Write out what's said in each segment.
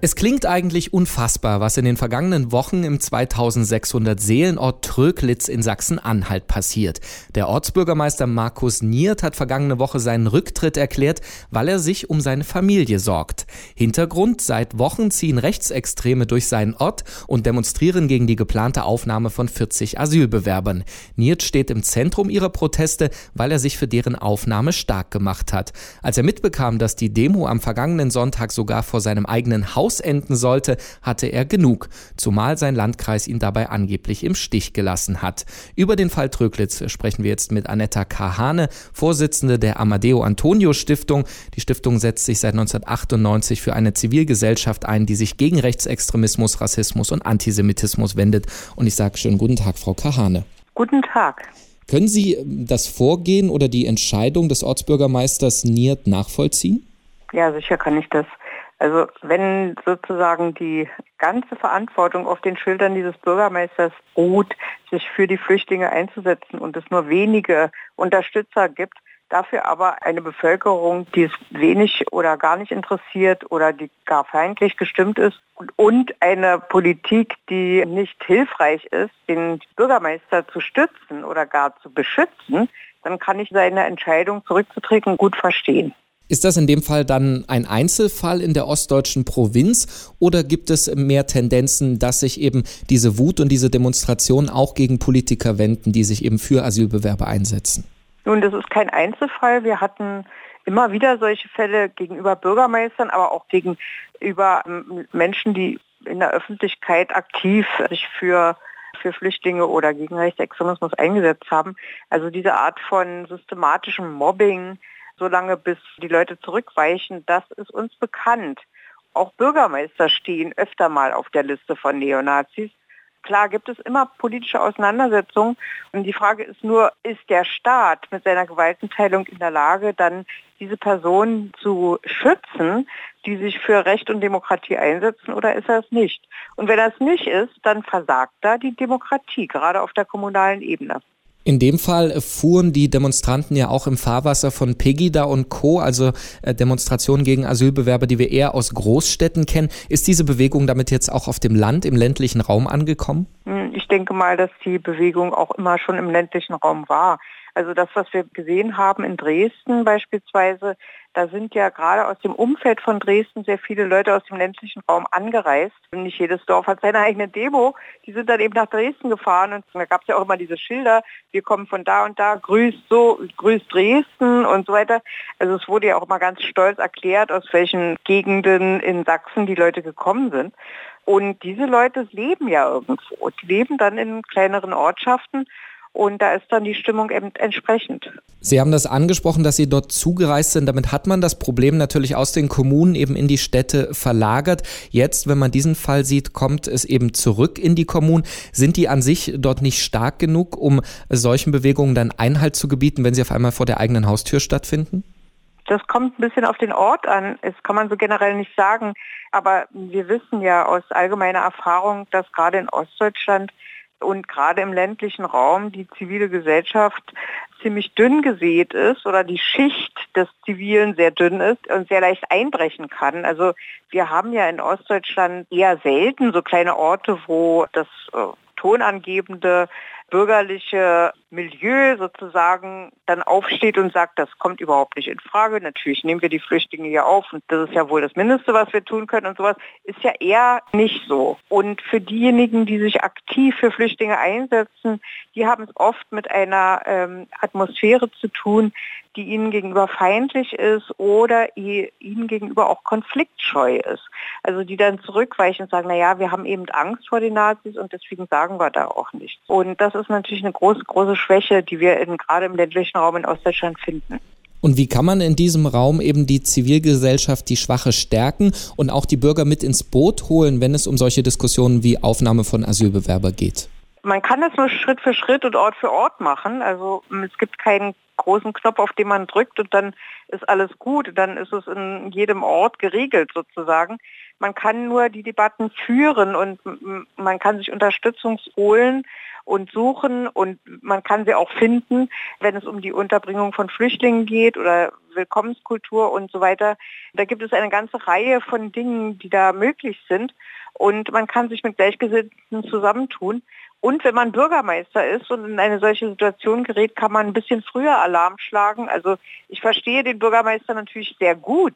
Es klingt eigentlich unfassbar, was in den vergangenen Wochen im 2600 Seelenort Tröglitz in Sachsen-Anhalt passiert. Der Ortsbürgermeister Markus Niert hat vergangene Woche seinen Rücktritt erklärt, weil er sich um seine Familie sorgt. Hintergrund, seit Wochen ziehen Rechtsextreme durch seinen Ort und demonstrieren gegen die geplante Aufnahme von 40 Asylbewerbern. Niert steht im Zentrum ihrer Proteste, weil er sich für deren Aufnahme stark gemacht hat. Als er mitbekam, dass die Demo am vergangenen Sonntag sogar vor seinem eigenen Haus ausenden sollte, hatte er genug, zumal sein Landkreis ihn dabei angeblich im Stich gelassen hat. Über den Fall Tröglitz sprechen wir jetzt mit Anetta Kahane, Vorsitzende der Amadeo Antonio Stiftung. Die Stiftung setzt sich seit 1998 für eine Zivilgesellschaft ein, die sich gegen Rechtsextremismus, Rassismus und Antisemitismus wendet. Und ich sage schönen guten Tag, Frau Kahane. Guten Tag. Können Sie das Vorgehen oder die Entscheidung des Ortsbürgermeisters Niert nachvollziehen? Ja, sicher kann ich das. Also wenn sozusagen die ganze Verantwortung auf den Schildern dieses Bürgermeisters ruht, sich für die Flüchtlinge einzusetzen und es nur wenige Unterstützer gibt, dafür aber eine Bevölkerung, die es wenig oder gar nicht interessiert oder die gar feindlich gestimmt ist und eine Politik, die nicht hilfreich ist, den Bürgermeister zu stützen oder gar zu beschützen, dann kann ich seine Entscheidung zurückzutreten gut verstehen. Ist das in dem Fall dann ein Einzelfall in der ostdeutschen Provinz oder gibt es mehr Tendenzen, dass sich eben diese Wut und diese Demonstrationen auch gegen Politiker wenden, die sich eben für Asylbewerber einsetzen? Nun, das ist kein Einzelfall. Wir hatten immer wieder solche Fälle gegenüber Bürgermeistern, aber auch gegenüber ähm, Menschen, die in der Öffentlichkeit aktiv sich für für Flüchtlinge oder gegen Rechtsextremismus eingesetzt haben. Also diese Art von systematischem Mobbing, solange bis die Leute zurückweichen, das ist uns bekannt. Auch Bürgermeister stehen öfter mal auf der Liste von Neonazis. Klar gibt es immer politische Auseinandersetzungen und die Frage ist nur, ist der Staat mit seiner Gewaltenteilung in der Lage, dann diese Personen zu schützen, die sich für Recht und Demokratie einsetzen oder ist er es nicht? Und wenn er es nicht ist, dann versagt da die Demokratie, gerade auf der kommunalen Ebene. In dem Fall fuhren die Demonstranten ja auch im Fahrwasser von Pegida und Co., also äh, Demonstrationen gegen Asylbewerber, die wir eher aus Großstädten kennen. Ist diese Bewegung damit jetzt auch auf dem Land, im ländlichen Raum angekommen? Hm, ich denke mal, dass die Bewegung auch immer schon im ländlichen Raum war. Also das, was wir gesehen haben in Dresden beispielsweise, da sind ja gerade aus dem Umfeld von Dresden sehr viele Leute aus dem ländlichen Raum angereist. Nicht jedes Dorf hat seine eigene Demo. Die sind dann eben nach Dresden gefahren und da gab es ja auch immer diese Schilder, wir kommen von da und da, grüßt so, grüßt Dresden und so weiter. Also es wurde ja auch immer ganz stolz erklärt, aus welchen Gegenden in Sachsen die Leute gekommen sind. Und diese Leute leben ja irgendwo. Die leben dann in kleineren Ortschaften und da ist dann die Stimmung eben entsprechend. Sie haben das angesprochen, dass Sie dort zugereist sind. Damit hat man das Problem natürlich aus den Kommunen eben in die Städte verlagert. Jetzt, wenn man diesen Fall sieht, kommt es eben zurück in die Kommunen. Sind die an sich dort nicht stark genug, um solchen Bewegungen dann Einhalt zu gebieten, wenn sie auf einmal vor der eigenen Haustür stattfinden? Das kommt ein bisschen auf den Ort an. Das kann man so generell nicht sagen. Aber wir wissen ja aus allgemeiner Erfahrung, dass gerade in Ostdeutschland und gerade im ländlichen Raum die zivile Gesellschaft ziemlich dünn gesät ist oder die Schicht des Zivilen sehr dünn ist und sehr leicht einbrechen kann. Also wir haben ja in Ostdeutschland eher selten so kleine Orte, wo das äh, tonangebende bürgerliche Milieu sozusagen dann aufsteht und sagt, das kommt überhaupt nicht in Frage. Natürlich nehmen wir die Flüchtlinge hier auf und das ist ja wohl das Mindeste, was wir tun können und sowas, ist ja eher nicht so. Und für diejenigen, die sich aktiv für Flüchtlinge einsetzen, die haben es oft mit einer ähm, Atmosphäre zu tun, die ihnen gegenüber feindlich ist oder ihnen gegenüber auch konfliktscheu ist. Also die dann zurückweichen und sagen, naja, wir haben eben Angst vor den Nazis und deswegen sagen wir da auch nichts. Und das ist natürlich eine große, große Schwäche, die wir in, gerade im ländlichen Raum in Ostdeutschland finden. Und wie kann man in diesem Raum eben die Zivilgesellschaft, die Schwache stärken und auch die Bürger mit ins Boot holen, wenn es um solche Diskussionen wie Aufnahme von Asylbewerber geht? Man kann das nur Schritt für Schritt und Ort für Ort machen. Also es gibt keinen großen Knopf, auf den man drückt und dann ist alles gut. Dann ist es in jedem Ort geregelt sozusagen. Man kann nur die Debatten führen und man kann sich Unterstützung holen und suchen und man kann sie auch finden, wenn es um die Unterbringung von Flüchtlingen geht oder Willkommenskultur und so weiter. Da gibt es eine ganze Reihe von Dingen, die da möglich sind und man kann sich mit Gleichgesinnten zusammentun. Und wenn man Bürgermeister ist und in eine solche Situation gerät, kann man ein bisschen früher Alarm schlagen. Also ich verstehe den Bürgermeister natürlich sehr gut,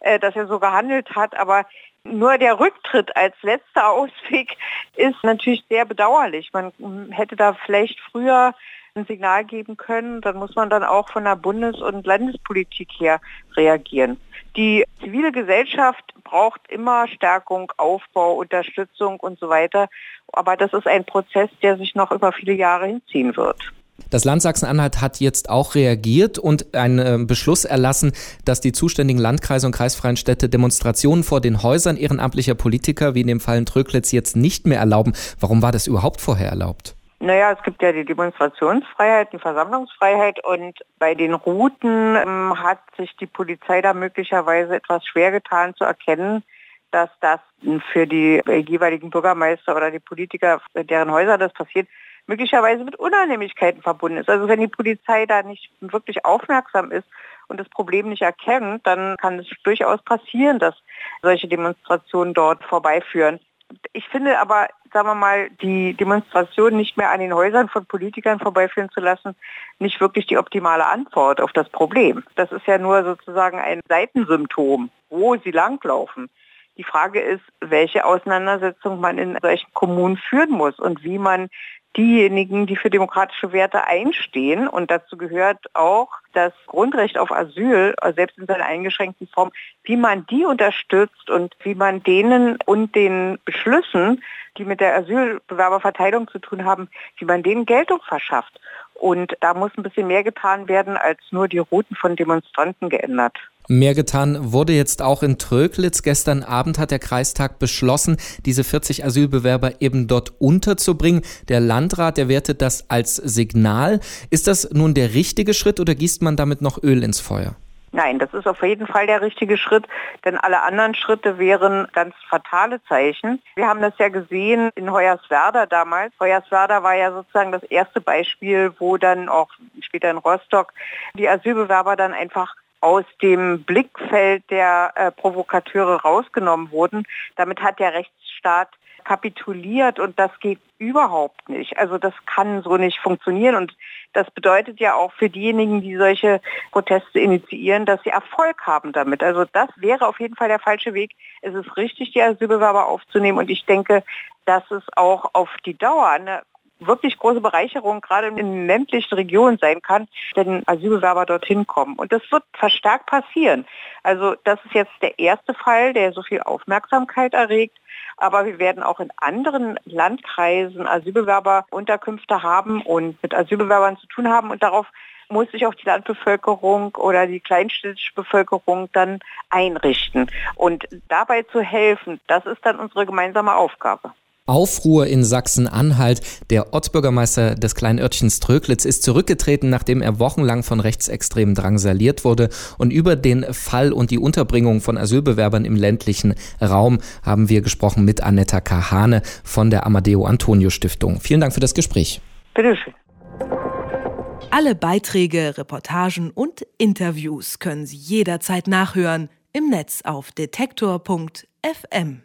äh, dass er so gehandelt hat, aber nur der Rücktritt als letzter Ausweg ist natürlich sehr bedauerlich. Man hätte da vielleicht früher ein Signal geben können, dann muss man dann auch von der Bundes- und Landespolitik her reagieren. Die zivile Gesellschaft braucht immer Stärkung, Aufbau, Unterstützung und so weiter. Aber das ist ein Prozess, der sich noch über viele Jahre hinziehen wird. Das Land Sachsen-Anhalt hat jetzt auch reagiert und einen Beschluss erlassen, dass die zuständigen Landkreise und kreisfreien Städte Demonstrationen vor den Häusern ehrenamtlicher Politiker, wie in dem Fall in Tröglitz, jetzt nicht mehr erlauben. Warum war das überhaupt vorher erlaubt? Naja, es gibt ja die Demonstrationsfreiheit, die Versammlungsfreiheit und bei den Routen ähm, hat sich die Polizei da möglicherweise etwas schwer getan zu erkennen, dass das für die jeweiligen Bürgermeister oder die Politiker, deren Häuser das passiert, möglicherweise mit Unannehmlichkeiten verbunden ist. Also wenn die Polizei da nicht wirklich aufmerksam ist und das Problem nicht erkennt, dann kann es durchaus passieren, dass solche Demonstrationen dort vorbeiführen. Ich finde aber, sagen wir mal, die Demonstration nicht mehr an den Häusern von Politikern vorbeiführen zu lassen, nicht wirklich die optimale Antwort auf das Problem. Das ist ja nur sozusagen ein Seitensymptom, wo sie langlaufen. Die Frage ist, welche Auseinandersetzung man in solchen Kommunen führen muss und wie man diejenigen, die für demokratische Werte einstehen. Und dazu gehört auch das Grundrecht auf Asyl, selbst in seiner eingeschränkten Form, wie man die unterstützt und wie man denen und den Beschlüssen, die mit der Asylbewerberverteilung zu tun haben, wie man denen Geltung verschafft. Und da muss ein bisschen mehr getan werden, als nur die Routen von Demonstranten geändert. Mehr getan wurde jetzt auch in Tröglitz. Gestern Abend hat der Kreistag beschlossen, diese 40 Asylbewerber eben dort unterzubringen. Der Landrat, der wertet das als Signal. Ist das nun der richtige Schritt oder gießt man damit noch Öl ins Feuer? Nein, das ist auf jeden Fall der richtige Schritt, denn alle anderen Schritte wären ganz fatale Zeichen. Wir haben das ja gesehen in Hoyerswerda damals. Hoyerswerda war ja sozusagen das erste Beispiel, wo dann auch später in Rostock die Asylbewerber dann einfach aus dem Blickfeld der äh, Provokateure rausgenommen wurden. Damit hat der Rechtsstaat kapituliert und das geht überhaupt nicht. Also das kann so nicht funktionieren und das bedeutet ja auch für diejenigen, die solche Proteste initiieren, dass sie Erfolg haben damit. Also das wäre auf jeden Fall der falsche Weg. Es ist richtig, die Asylbewerber aufzunehmen und ich denke, dass es auch auf die Dauer eine wirklich große Bereicherung gerade in ländlichen Regionen sein kann, wenn Asylbewerber dorthin kommen. Und das wird verstärkt passieren. Also das ist jetzt der erste Fall, der so viel Aufmerksamkeit erregt. Aber wir werden auch in anderen Landkreisen Asylbewerberunterkünfte haben und mit Asylbewerbern zu tun haben. Und darauf muss sich auch die Landbevölkerung oder die kleinstädtische Bevölkerung dann einrichten. Und dabei zu helfen, das ist dann unsere gemeinsame Aufgabe. Aufruhr in Sachsen-Anhalt. Der Ortsbürgermeister des kleinen Örtchens Tröglitz ist zurückgetreten, nachdem er wochenlang von Rechtsextremen drangsaliert wurde. Und über den Fall und die Unterbringung von Asylbewerbern im ländlichen Raum haben wir gesprochen mit Annetta Kahane von der Amadeo Antonio Stiftung. Vielen Dank für das Gespräch. Bitteschön. Alle Beiträge, Reportagen und Interviews können Sie jederzeit nachhören im Netz auf detektor.fm.